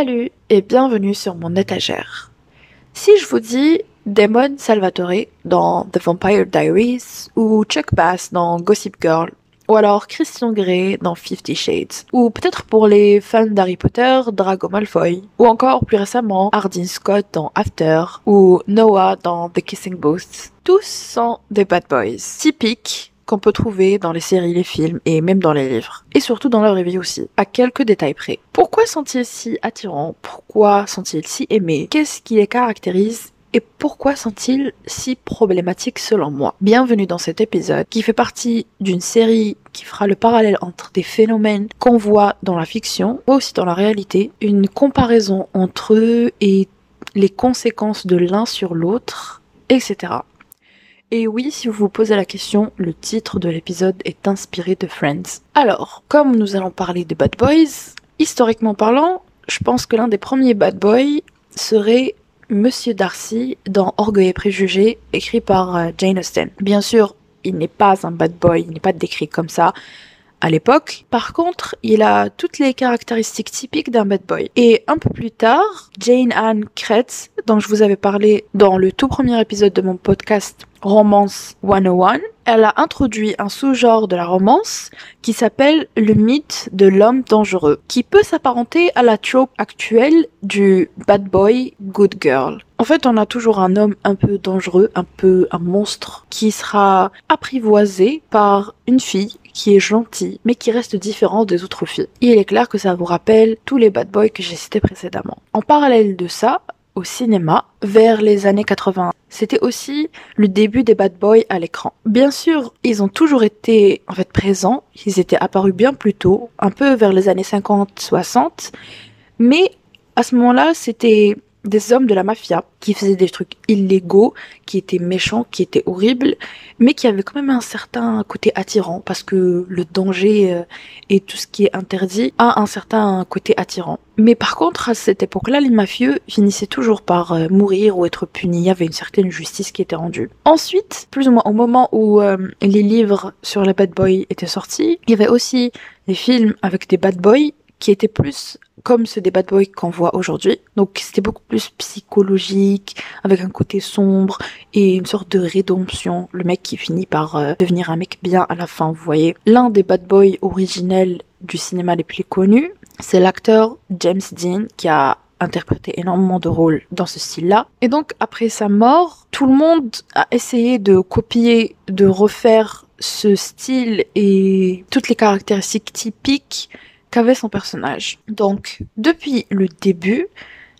Salut et bienvenue sur mon étagère. Si je vous dis Damon Salvatore dans The Vampire Diaries ou Chuck Bass dans Gossip Girl ou alors Christian Grey dans Fifty Shades, ou peut-être pour les fans d'Harry Potter, Drago Malfoy, ou encore plus récemment Hardin Scott dans After, ou Noah dans The Kissing Booth. Tous sont des bad boys, typiques qu'on peut trouver dans les séries, les films et même dans les livres. Et surtout dans leur vie aussi, à quelques détails près. Pourquoi sont-ils si attirants? Pourquoi sont-ils si aimés? Qu'est-ce qui les caractérise? Et pourquoi sont-ils si problématiques selon moi? Bienvenue dans cet épisode qui fait partie d'une série qui fera le parallèle entre des phénomènes qu'on voit dans la fiction, mais aussi dans la réalité, une comparaison entre eux et les conséquences de l'un sur l'autre, etc. Et oui, si vous vous posez la question, le titre de l'épisode est inspiré de Friends. Alors, comme nous allons parler de Bad Boys, historiquement parlant, je pense que l'un des premiers Bad Boys serait Monsieur Darcy dans Orgueil et Préjugés, écrit par euh, Jane Austen. Bien sûr, il n'est pas un bad boy, il n'est pas décrit comme ça à l'époque. Par contre, il a toutes les caractéristiques typiques d'un bad boy. Et un peu plus tard, Jane Anne Kretz, dont je vous avais parlé dans le tout premier épisode de mon podcast Romance 101, elle a introduit un sous-genre de la romance qui s'appelle le mythe de l'homme dangereux, qui peut s'apparenter à la trope actuelle du bad boy, good girl. En fait, on a toujours un homme un peu dangereux, un peu un monstre, qui sera apprivoisé par une fille qui est gentille, mais qui reste différent des autres filles. il est clair que ça vous rappelle tous les bad boys que j'ai cités précédemment. En parallèle de ça, au cinéma, vers les années 80. C'était aussi le début des bad boys à l'écran. Bien sûr, ils ont toujours été en fait présents, ils étaient apparus bien plus tôt, un peu vers les années 50-60, mais à ce moment-là, c'était des hommes de la mafia qui faisaient des trucs illégaux, qui étaient méchants, qui étaient horribles, mais qui avaient quand même un certain côté attirant parce que le danger euh, et tout ce qui est interdit a un certain côté attirant. Mais par contre, à cette époque-là, les mafieux finissaient toujours par euh, mourir ou être punis. Il y avait une certaine justice qui était rendue. Ensuite, plus ou moins au moment où euh, les livres sur les bad boys étaient sortis, il y avait aussi des films avec des bad boys qui étaient plus comme ce des bad boys qu'on voit aujourd'hui. Donc c'était beaucoup plus psychologique, avec un côté sombre et une sorte de rédemption. Le mec qui finit par euh, devenir un mec bien à la fin, vous voyez. L'un des bad boys originels du cinéma les plus connus, c'est l'acteur James Dean qui a interprété énormément de rôles dans ce style-là. Et donc après sa mort, tout le monde a essayé de copier, de refaire ce style et toutes les caractéristiques typiques qu'avait son personnage. Donc, depuis le début,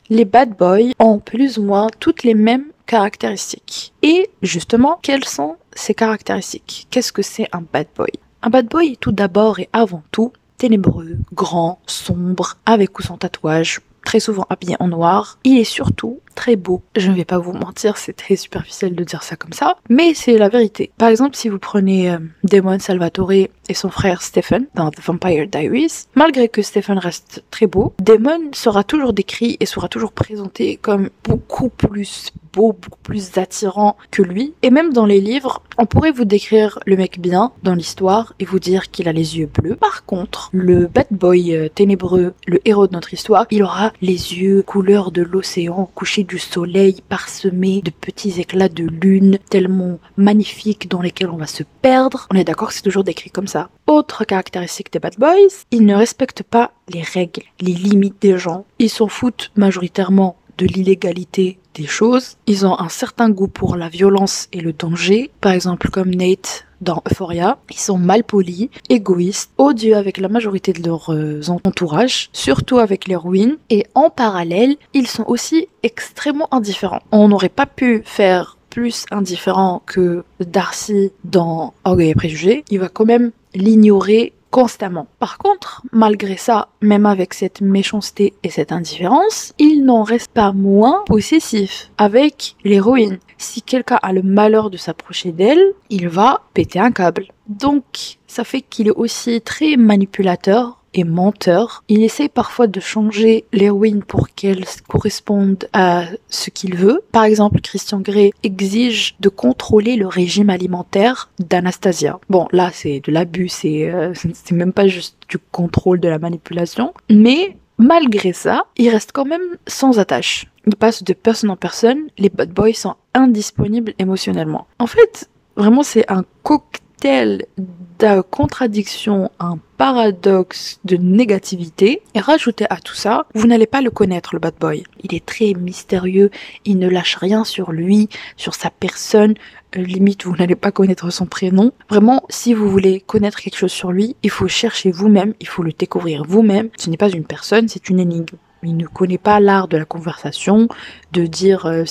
les bad boys ont plus ou moins toutes les mêmes caractéristiques. Et justement, quelles sont ces caractéristiques? Qu'est-ce que c'est un bad boy? Un bad boy tout d'abord et avant tout ténébreux, grand, sombre, avec ou sans tatouage, très souvent habillé en noir. Il est surtout très beau. Je ne vais pas vous mentir, c'est très superficiel de dire ça comme ça, mais c'est la vérité. Par exemple, si vous prenez euh, Damon Salvatore et son frère Stephen dans The Vampire Diaries, malgré que Stephen reste très beau, Damon sera toujours décrit et sera toujours présenté comme beaucoup plus beau, beaucoup plus attirant que lui. Et même dans les livres, on pourrait vous décrire le mec bien dans l'histoire et vous dire qu'il a les yeux bleus. Par contre, le bad boy euh, ténébreux, le héros de notre histoire, il aura les yeux couleur de l'océan couché du soleil parsemé de petits éclats de lune tellement magnifiques dans lesquels on va se perdre. On est d'accord c'est toujours décrit comme ça. Autre caractéristique des bad boys, ils ne respectent pas les règles, les limites des gens. Ils s'en foutent majoritairement de l'illégalité des choses. Ils ont un certain goût pour la violence et le danger. Par exemple, comme Nate dans Euphoria. Ils sont mal polis, égoïstes, odieux avec la majorité de leur euh, entourage, surtout avec ruines. Et en parallèle, ils sont aussi extrêmement indifférents. On n'aurait pas pu faire plus indifférent que Darcy dans Orgueil et Préjugés. Il va quand même l'ignorer constamment. Par contre, malgré ça, même avec cette méchanceté et cette indifférence, il n'en reste pas moins possessif avec l'héroïne. Si quelqu'un a le malheur de s'approcher d'elle, il va péter un câble. Donc, ça fait qu'il est aussi très manipulateur et menteur. Il essaie parfois de changer l'héroïne pour qu'elle corresponde à ce qu'il veut. Par exemple, Christian Grey exige de contrôler le régime alimentaire d'Anastasia. Bon, là, c'est de l'abus, c'est euh, c'est même pas juste du contrôle de la manipulation, mais malgré ça, ils restent quand même sans attache. Ils passent de personne en personne, les bad boys sont indisponibles émotionnellement. En fait, vraiment c'est un cocktail de contradiction, un paradoxe de négativité. Et rajouté à tout ça, vous n'allez pas le connaître, le bad boy. Il est très mystérieux, il ne lâche rien sur lui, sur sa personne. Euh, limite, vous n'allez pas connaître son prénom. Vraiment, si vous voulez connaître quelque chose sur lui, il faut chercher vous-même, il faut le découvrir vous-même. Ce n'est pas une personne, c'est une énigme. Il ne connaît pas l'art de la conversation, de dire euh,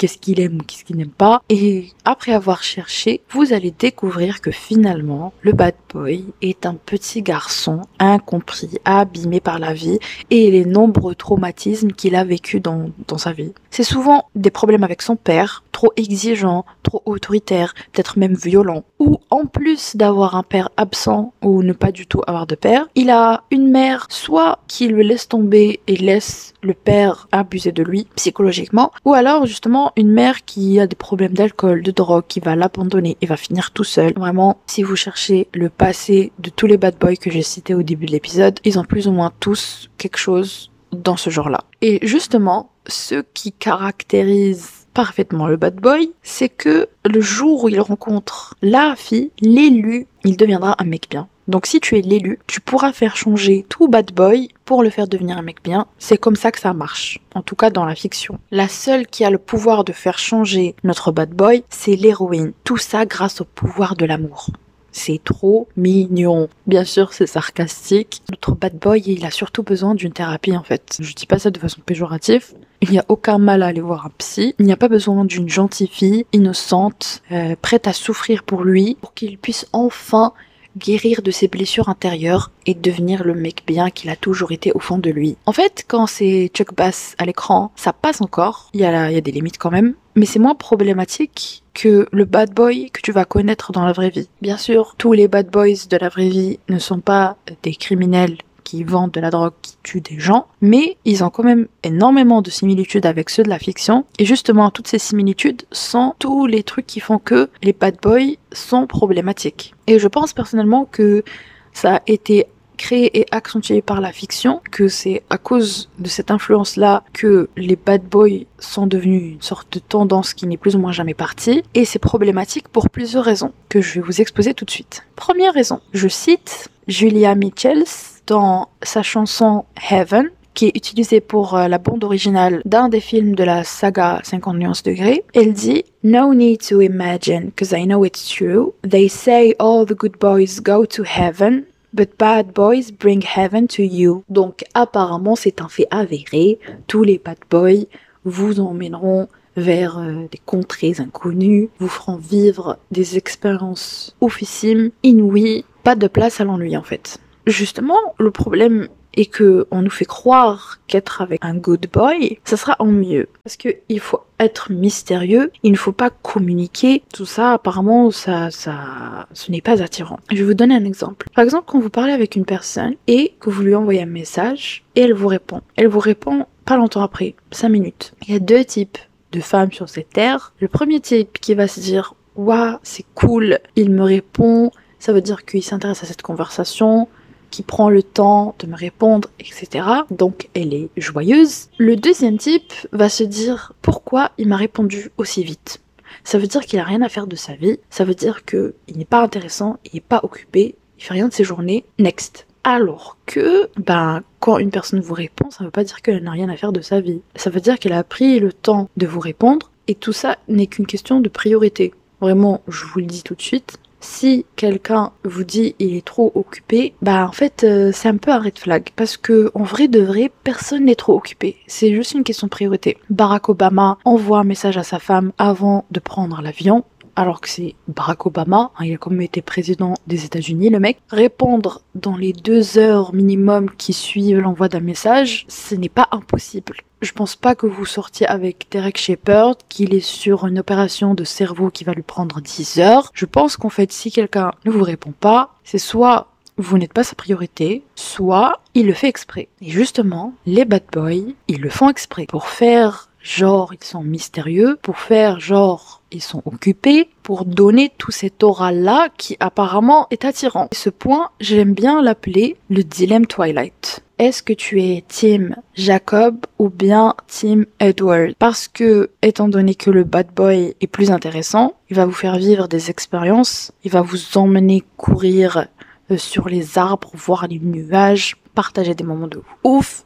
qu'est-ce qu'il aime ou qu'est-ce qu'il n'aime pas. Et après avoir cherché, vous allez découvrir que finalement, le bad boy est un petit garçon incompris, abîmé par la vie et les nombreux traumatismes qu'il a vécu dans, dans sa vie. C'est souvent des problèmes avec son père, trop exigeant, trop autoritaire, peut-être même violent. Ou en plus d'avoir un père absent ou ne pas du tout avoir de père, il a une mère soit qui le laisse tomber et laisse le père abuser de lui psychologiquement, ou alors justement une mère qui a des problèmes d'alcool, de drogue, qui va l'abandonner et va finir tout seul. Vraiment, si vous cherchez le passé de tous les bad boys que j'ai cités au début de l'épisode, ils ont plus ou moins tous quelque chose dans ce genre-là. Et justement, ce qui caractérise parfaitement le bad boy, c'est que le jour où il rencontre la fille, l'élu, il deviendra un mec bien. Donc si tu es l'élu, tu pourras faire changer tout bad boy pour le faire devenir un mec bien. C'est comme ça que ça marche. En tout cas dans la fiction. La seule qui a le pouvoir de faire changer notre bad boy, c'est l'héroïne. Tout ça grâce au pouvoir de l'amour. C'est trop mignon. Bien sûr, c'est sarcastique. Notre bad boy, il a surtout besoin d'une thérapie en fait. Je dis pas ça de façon péjorative. Il n'y a aucun mal à aller voir un psy. Il n'y a pas besoin d'une gentille fille, innocente, euh, prête à souffrir pour lui, pour qu'il puisse enfin guérir de ses blessures intérieures et devenir le mec bien qu'il a toujours été au fond de lui. En fait, quand c'est Chuck Bass à l'écran, ça passe encore. Il y, a y a des limites quand même. Mais c'est moins problématique que le bad boy que tu vas connaître dans la vraie vie. Bien sûr, tous les bad boys de la vraie vie ne sont pas des criminels qui vendent de la drogue, qui tuent des gens, mais ils ont quand même énormément de similitudes avec ceux de la fiction. Et justement, toutes ces similitudes sont tous les trucs qui font que les bad boys sont problématiques. Et je pense personnellement que ça a été créé et accentué par la fiction, que c'est à cause de cette influence-là que les bad boys sont devenus une sorte de tendance qui n'est plus ou moins jamais partie, et c'est problématique pour plusieurs raisons, que je vais vous exposer tout de suite. Première raison, je cite Julia Michels dans sa chanson Heaven, qui est utilisée pour euh, la bande originale d'un des films de la saga 50 nuances degrés. Elle dit No need to imagine, cause I know it's true. They say all the good boys go to heaven, but bad boys bring heaven to you. Donc apparemment c'est un fait avéré. Tous les bad boys vous emmèneront vers euh, des contrées inconnues, vous feront vivre des expériences oufissimes, inouïes, pas de place à l'ennui en fait. Justement, le problème est que on nous fait croire qu'être avec un good boy, ça sera en mieux. Parce que il faut être mystérieux, il ne faut pas communiquer. Tout ça, apparemment, ça, ça, ce n'est pas attirant. Je vais vous donner un exemple. Par exemple, quand vous parlez avec une personne et que vous lui envoyez un message et elle vous répond. Elle vous répond pas longtemps après, 5 minutes. Il y a deux types de femmes sur cette terre. Le premier type qui va se dire, waouh, c'est cool, il me répond, ça veut dire qu'il s'intéresse à cette conversation, qui prend le temps de me répondre, etc. Donc elle est joyeuse. Le deuxième type va se dire pourquoi il m'a répondu aussi vite. Ça veut dire qu'il a rien à faire de sa vie. Ça veut dire qu'il n'est pas intéressant, il n'est pas occupé, il fait rien de ses journées. Next. Alors que, ben, quand une personne vous répond, ça veut pas dire qu'elle n'a rien à faire de sa vie. Ça veut dire qu'elle a pris le temps de vous répondre et tout ça n'est qu'une question de priorité. Vraiment, je vous le dis tout de suite, si quelqu'un vous dit il est trop occupé, bah en fait euh, c'est un peu un red flag parce que en vrai de vrai personne n'est trop occupé. C'est juste une question de priorité. Barack Obama envoie un message à sa femme avant de prendre l'avion alors que c'est Barack Obama, hein, il a quand été président des États-Unis, le mec, répondre dans les deux heures minimum qui suivent l'envoi d'un message, ce n'est pas impossible. Je pense pas que vous sortiez avec Derek Shepard, qu'il est sur une opération de cerveau qui va lui prendre 10 heures. Je pense qu'en fait, si quelqu'un ne vous répond pas, c'est soit vous n'êtes pas sa priorité, soit il le fait exprès. Et justement, les bad boys, ils le font exprès pour faire genre ils sont mystérieux, pour faire genre ils sont occupés, pour donner tout cet aura-là qui apparemment est attirant. Et ce point, j'aime bien l'appeler le dilemme Twilight. Est-ce que tu es Team Jacob ou bien Team Edward? Parce que, étant donné que le bad boy est plus intéressant, il va vous faire vivre des expériences, il va vous emmener courir euh, sur les arbres, voir les nuages, partager des moments de ouf.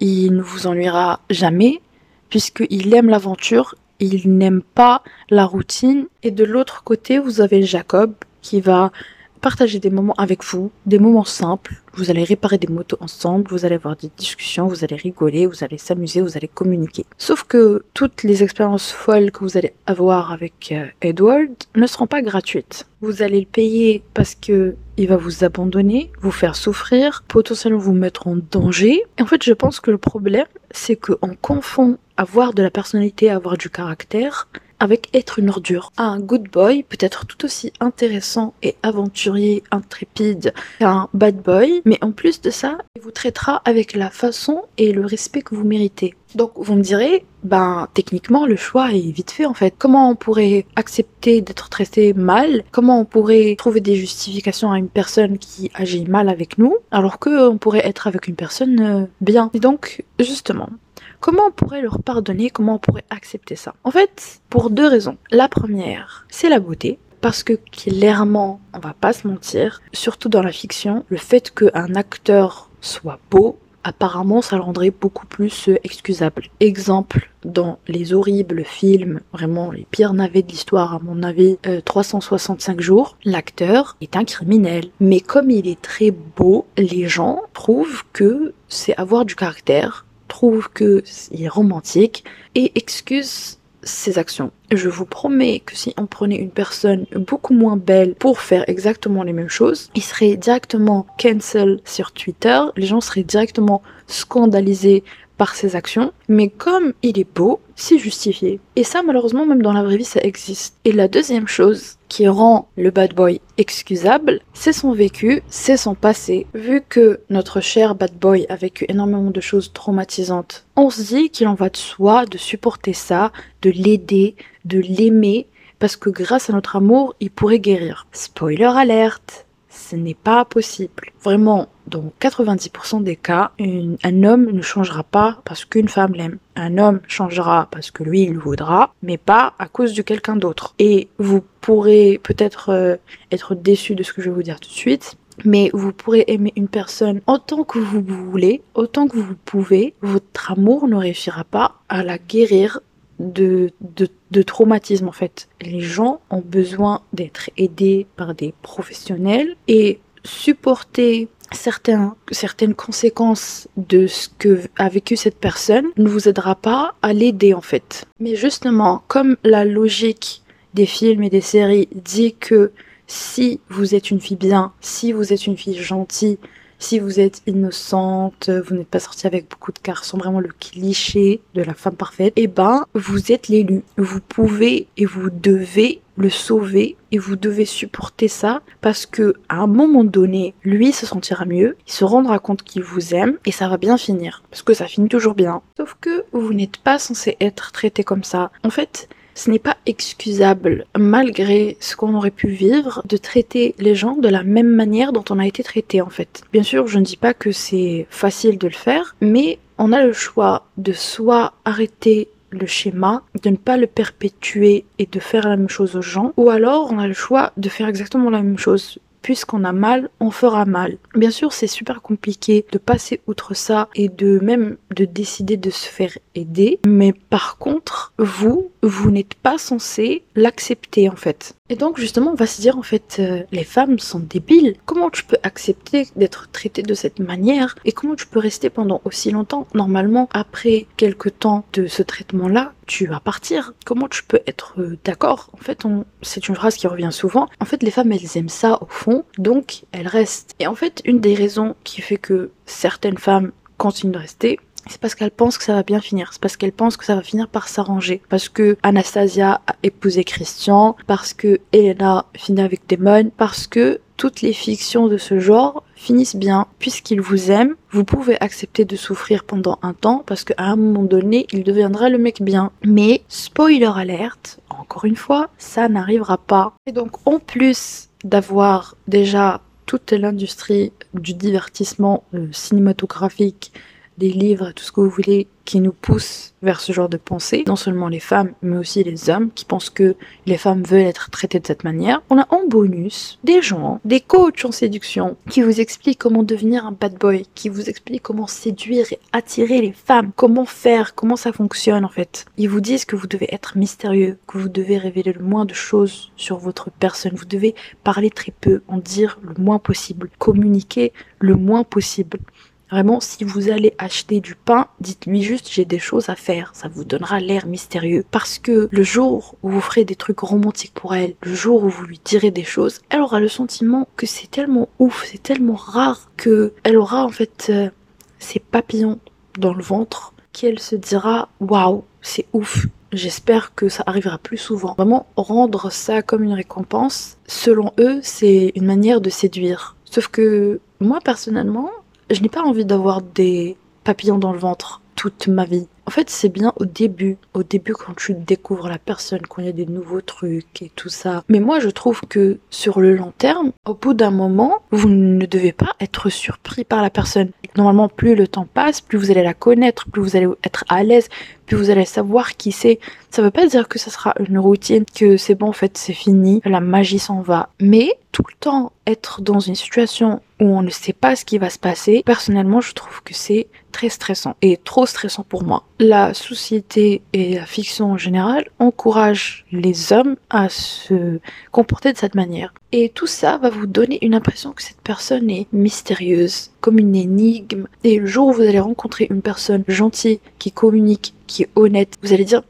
Il ne vous ennuiera jamais, puisqu'il aime l'aventure, il n'aime pas la routine. Et de l'autre côté, vous avez Jacob qui va partager des moments avec vous, des moments simples. Vous allez réparer des motos ensemble, vous allez avoir des discussions, vous allez rigoler, vous allez s'amuser, vous allez communiquer. Sauf que toutes les expériences folles que vous allez avoir avec euh, Edward ne seront pas gratuites. Vous allez le payer parce que il va vous abandonner, vous faire souffrir, potentiellement vous mettre en danger. Et en fait, je pense que le problème, c'est qu'on confond avoir de la personnalité, avoir du caractère, avec être une ordure. Un good boy peut être tout aussi intéressant et aventurier, intrépide qu'un bad boy, mais en plus de ça, il vous traitera avec la façon et le respect que vous méritez. Donc vous me direz, ben techniquement le choix est vite fait en fait. Comment on pourrait accepter d'être traité mal? Comment on pourrait trouver des justifications à une personne qui agit mal avec nous alors qu'on pourrait être avec une personne euh, bien? Et donc justement, Comment on pourrait leur pardonner? Comment on pourrait accepter ça? En fait, pour deux raisons. La première, c'est la beauté. Parce que clairement, on va pas se mentir, surtout dans la fiction, le fait qu'un acteur soit beau, apparemment ça le rendrait beaucoup plus euh, excusable. Exemple, dans les horribles films, vraiment les pires navets de l'histoire à mon avis, 365 euh, jours, l'acteur est un criminel. Mais comme il est très beau, les gens trouvent que c'est avoir du caractère, trouve que est romantique et excuse ses actions. Je vous promets que si on prenait une personne beaucoup moins belle pour faire exactement les mêmes choses, il serait directement cancel sur Twitter, les gens seraient directement scandalisés par ses actions, mais comme il est beau, c'est justifié. Et ça, malheureusement, même dans la vraie vie, ça existe. Et la deuxième chose qui rend le bad boy excusable, c'est son vécu, c'est son passé. Vu que notre cher bad boy a vécu énormément de choses traumatisantes, on se dit qu'il en va de soi de supporter ça, de l'aider, de l'aimer, parce que grâce à notre amour, il pourrait guérir. Spoiler alerte ce n'est pas possible. Vraiment, dans 90% des cas, un homme ne changera pas parce qu'une femme l'aime. Un homme changera parce que lui, il voudra, mais pas à cause de quelqu'un d'autre. Et vous pourrez peut-être euh, être déçu de ce que je vais vous dire tout de suite, mais vous pourrez aimer une personne autant que vous voulez, autant que vous pouvez. Votre amour ne réussira pas à la guérir de, de, de traumatisme en fait. Les gens ont besoin d'être aidés par des professionnels et supporter certains, certaines conséquences de ce que a vécu cette personne ne vous aidera pas à l'aider en fait. Mais justement, comme la logique des films et des séries dit que si vous êtes une fille bien, si vous êtes une fille gentille, si vous êtes innocente, vous n'êtes pas sortie avec beaucoup de garçons, vraiment le cliché de la femme parfaite, eh ben, vous êtes l'élu. Vous pouvez et vous devez le sauver et vous devez supporter ça parce que à un moment donné, lui se sentira mieux, il se rendra compte qu'il vous aime et ça va bien finir parce que ça finit toujours bien. Sauf que vous n'êtes pas censé être traité comme ça. En fait, ce n'est pas excusable, malgré ce qu'on aurait pu vivre, de traiter les gens de la même manière dont on a été traité en fait. Bien sûr, je ne dis pas que c'est facile de le faire, mais on a le choix de soit arrêter le schéma, de ne pas le perpétuer et de faire la même chose aux gens, ou alors on a le choix de faire exactement la même chose puisqu'on a mal, on fera mal. Bien sûr, c'est super compliqué de passer outre ça et de même de décider de se faire aider, mais par contre, vous, vous n'êtes pas censé l'accepter en fait. Et donc justement, on va se dire en fait, euh, les femmes sont débiles. Comment tu peux accepter d'être traitée de cette manière et comment tu peux rester pendant aussi longtemps? Normalement, après quelques temps de ce traitement-là, tu vas partir. Comment tu peux être euh, d'accord? En fait, c'est une phrase qui revient souvent. En fait, les femmes, elles aiment ça au fond, donc elles restent. Et en fait, une des raisons qui fait que certaines femmes continuent de rester, c'est parce qu'elle pense que ça va bien finir. C'est parce qu'elle pense que ça va finir par s'arranger. Parce que Anastasia a épousé Christian, parce que Elena finit avec Damon, parce que toutes les fictions de ce genre finissent bien. Puisqu'il vous aime, vous pouvez accepter de souffrir pendant un temps parce qu'à un moment donné, il deviendra le mec bien. Mais, spoiler alerte, encore une fois, ça n'arrivera pas. Et donc, en plus d'avoir déjà toute l'industrie du divertissement euh, cinématographique, des livres, tout ce que vous voulez, qui nous poussent vers ce genre de pensée. Non seulement les femmes, mais aussi les hommes qui pensent que les femmes veulent être traitées de cette manière. On a en bonus des gens, des coachs en séduction, qui vous expliquent comment devenir un bad boy, qui vous expliquent comment séduire et attirer les femmes, comment faire, comment ça fonctionne en fait. Ils vous disent que vous devez être mystérieux, que vous devez révéler le moins de choses sur votre personne, vous devez parler très peu, en dire le moins possible, communiquer le moins possible. Vraiment, si vous allez acheter du pain, dites-lui juste j'ai des choses à faire. Ça vous donnera l'air mystérieux. Parce que le jour où vous ferez des trucs romantiques pour elle, le jour où vous lui direz des choses, elle aura le sentiment que c'est tellement ouf, c'est tellement rare que elle aura en fait euh, ses papillons dans le ventre qu'elle se dira waouh, c'est ouf. J'espère que ça arrivera plus souvent. Vraiment, rendre ça comme une récompense, selon eux, c'est une manière de séduire. Sauf que moi, personnellement, je n'ai pas envie d'avoir des papillons dans le ventre toute ma vie. En fait, c'est bien au début, au début quand tu découvres la personne, quand il y a des nouveaux trucs et tout ça. Mais moi, je trouve que sur le long terme, au bout d'un moment, vous ne devez pas être surpris par la personne. Normalement, plus le temps passe, plus vous allez la connaître, plus vous allez être à l'aise, plus vous allez savoir qui c'est. Ça veut pas dire que ça sera une routine, que c'est bon, en fait, c'est fini, la magie s'en va. Mais tout le temps être dans une situation où on ne sait pas ce qui va se passer, personnellement, je trouve que c'est très stressant et trop stressant pour moi. La société et la fiction en général encouragent les hommes à se comporter de cette manière. Et tout ça va vous donner une impression que cette personne est mystérieuse, comme une énigme. Et le jour où vous allez rencontrer une personne gentille, qui communique, qui est honnête, vous allez dire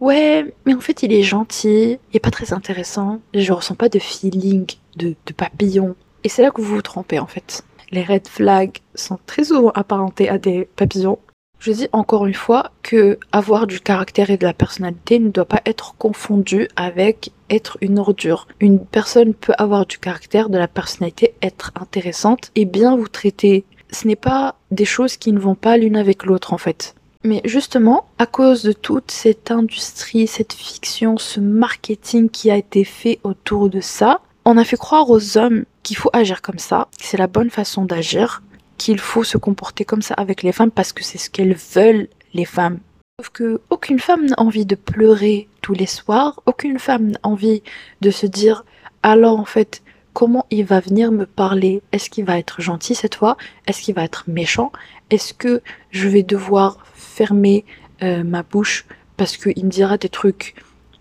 Ouais, mais en fait, il est gentil, il est pas très intéressant, je ressens pas de feeling, de, de papillon. Et c'est là que vous vous trompez, en fait. Les red flags sont très souvent apparentés à des papillons. Je dis encore une fois que avoir du caractère et de la personnalité ne doit pas être confondu avec être une ordure. Une personne peut avoir du caractère, de la personnalité, être intéressante et bien vous traiter. Ce n'est pas des choses qui ne vont pas l'une avec l'autre en fait. Mais justement, à cause de toute cette industrie, cette fiction, ce marketing qui a été fait autour de ça, on a fait croire aux hommes qu'il faut agir comme ça, que c'est la bonne façon d'agir, qu'il faut se comporter comme ça avec les femmes parce que c'est ce qu'elles veulent, les femmes. Sauf que aucune femme n'a envie de pleurer tous les soirs, aucune femme n'a envie de se dire alors en fait comment il va venir me parler? Est-ce qu'il va être gentil cette fois? Est-ce qu'il va être méchant? Est-ce que je vais devoir fermer euh, ma bouche parce qu'il me dira des trucs,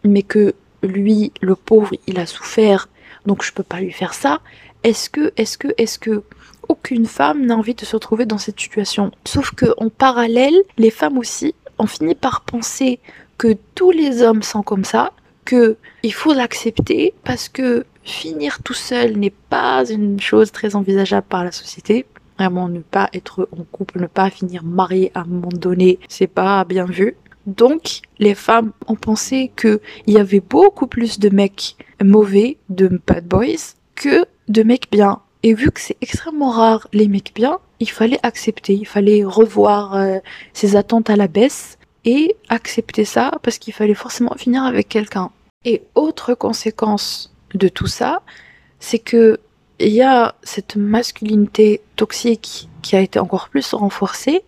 mais que lui, le pauvre, il a souffert, donc je peux pas lui faire ça? Est-ce que, est-ce que, est-ce que aucune femme n'a envie de se retrouver dans cette situation Sauf que en parallèle, les femmes aussi ont fini par penser que tous les hommes sont comme ça, que il faut l'accepter parce que finir tout seul n'est pas une chose très envisageable par la société. Vraiment, ne pas être en couple, ne pas finir marié à un moment donné, c'est pas bien vu. Donc, les femmes ont pensé qu'il y avait beaucoup plus de mecs mauvais, de bad boys, que de mecs bien. Et vu que c'est extrêmement rare les mecs bien, il fallait accepter, il fallait revoir euh, ses attentes à la baisse et accepter ça parce qu'il fallait forcément finir avec quelqu'un. Et autre conséquence de tout ça, c'est que il y a cette masculinité toxique qui a été encore plus renforcée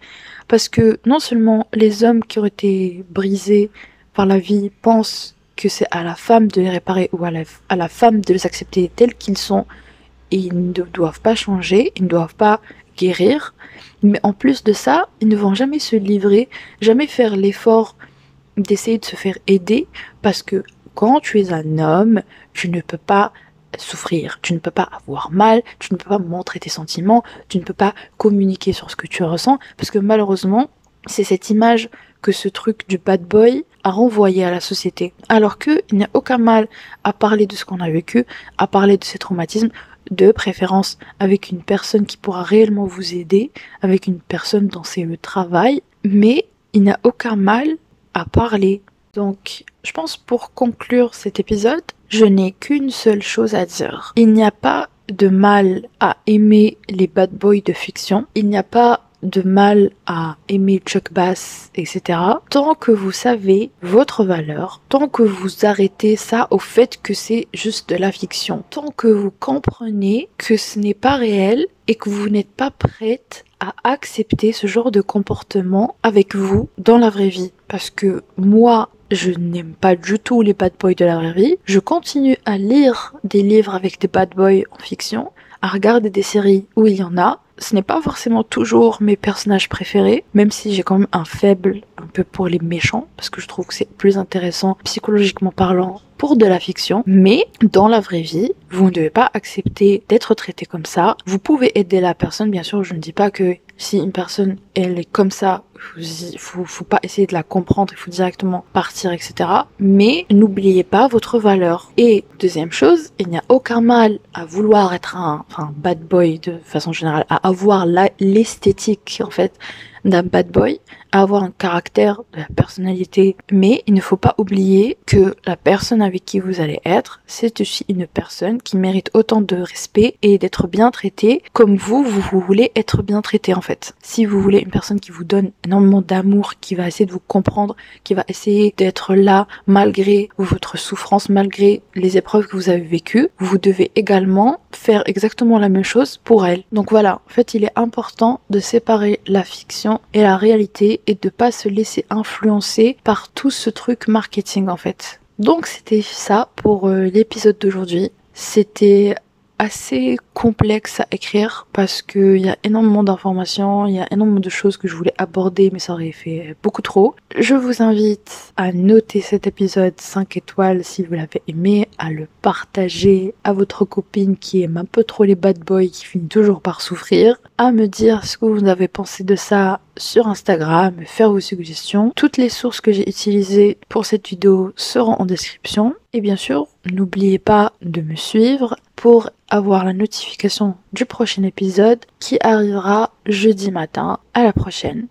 parce que non seulement les hommes qui ont été brisés par la vie pensent que c'est à la femme de les réparer ou à la, à la femme de les accepter tels qu'ils sont ils ne doivent pas changer, ils ne doivent pas guérir, mais en plus de ça, ils ne vont jamais se livrer, jamais faire l'effort d'essayer de se faire aider parce que quand tu es un homme, tu ne peux pas souffrir, tu ne peux pas avoir mal, tu ne peux pas montrer tes sentiments, tu ne peux pas communiquer sur ce que tu ressens, parce que malheureusement, c'est cette image que ce truc du bad boy a renvoyé à la société. Alors que il n'y a aucun mal à parler de ce qu'on a vécu, à parler de ses traumatismes, de préférence avec une personne qui pourra réellement vous aider, avec une personne dont c'est le travail, mais il n'y a aucun mal à parler. Donc, je pense pour conclure cet épisode, je n'ai qu'une seule chose à dire. Il n'y a pas de mal à aimer les bad boys de fiction. Il n'y a pas de mal à aimer Chuck Bass, etc. Tant que vous savez votre valeur, tant que vous arrêtez ça au fait que c'est juste de la fiction, tant que vous comprenez que ce n'est pas réel et que vous n'êtes pas prête à accepter ce genre de comportement avec vous dans la vraie vie. Parce que moi, je n'aime pas du tout les bad boys de la vraie vie. Je continue à lire des livres avec des bad boys en fiction, à regarder des séries où il y en a. Ce n'est pas forcément toujours mes personnages préférés, même si j'ai quand même un faible un peu pour les méchants, parce que je trouve que c'est plus intéressant psychologiquement parlant pour de la fiction. Mais dans la vraie vie, vous ne devez pas accepter d'être traité comme ça. Vous pouvez aider la personne, bien sûr, je ne dis pas que si une personne elle est comme ça, il faut, faut pas essayer de la comprendre, il faut directement partir, etc. Mais n'oubliez pas votre valeur. Et deuxième chose, il n'y a aucun mal à vouloir être un, enfin, bad boy de façon générale, à avoir l'esthétique en fait d'un bad boy, à avoir un caractère, de la personnalité, mais il ne faut pas oublier que la personne avec qui vous allez être, c'est aussi une personne qui mérite autant de respect et d'être bien traitée comme vous, vous, voulez être bien traité en fait. Si vous voulez une personne qui vous donne énormément d'amour, qui va essayer de vous comprendre, qui va essayer d'être là malgré votre souffrance, malgré les épreuves que vous avez vécues, vous devez également faire exactement la même chose pour elle. Donc voilà, en fait, il est important de séparer la fiction et la réalité et de pas se laisser influencer par tout ce truc marketing en fait. Donc c'était ça pour euh, l'épisode d'aujourd'hui. C'était assez complexe à écrire parce qu'il y a énormément d'informations, il y a énormément de choses que je voulais aborder mais ça aurait fait beaucoup trop. Je vous invite à noter cet épisode 5 étoiles si vous l'avez aimé, à le partager à votre copine qui aime un peu trop les bad boys qui finit toujours par souffrir, à me dire ce que vous avez pensé de ça sur Instagram, faire vos suggestions. Toutes les sources que j'ai utilisées pour cette vidéo seront en description. Et bien sûr, n'oubliez pas de me suivre pour avoir la notification du prochain épisode qui arrivera jeudi matin. À la prochaine.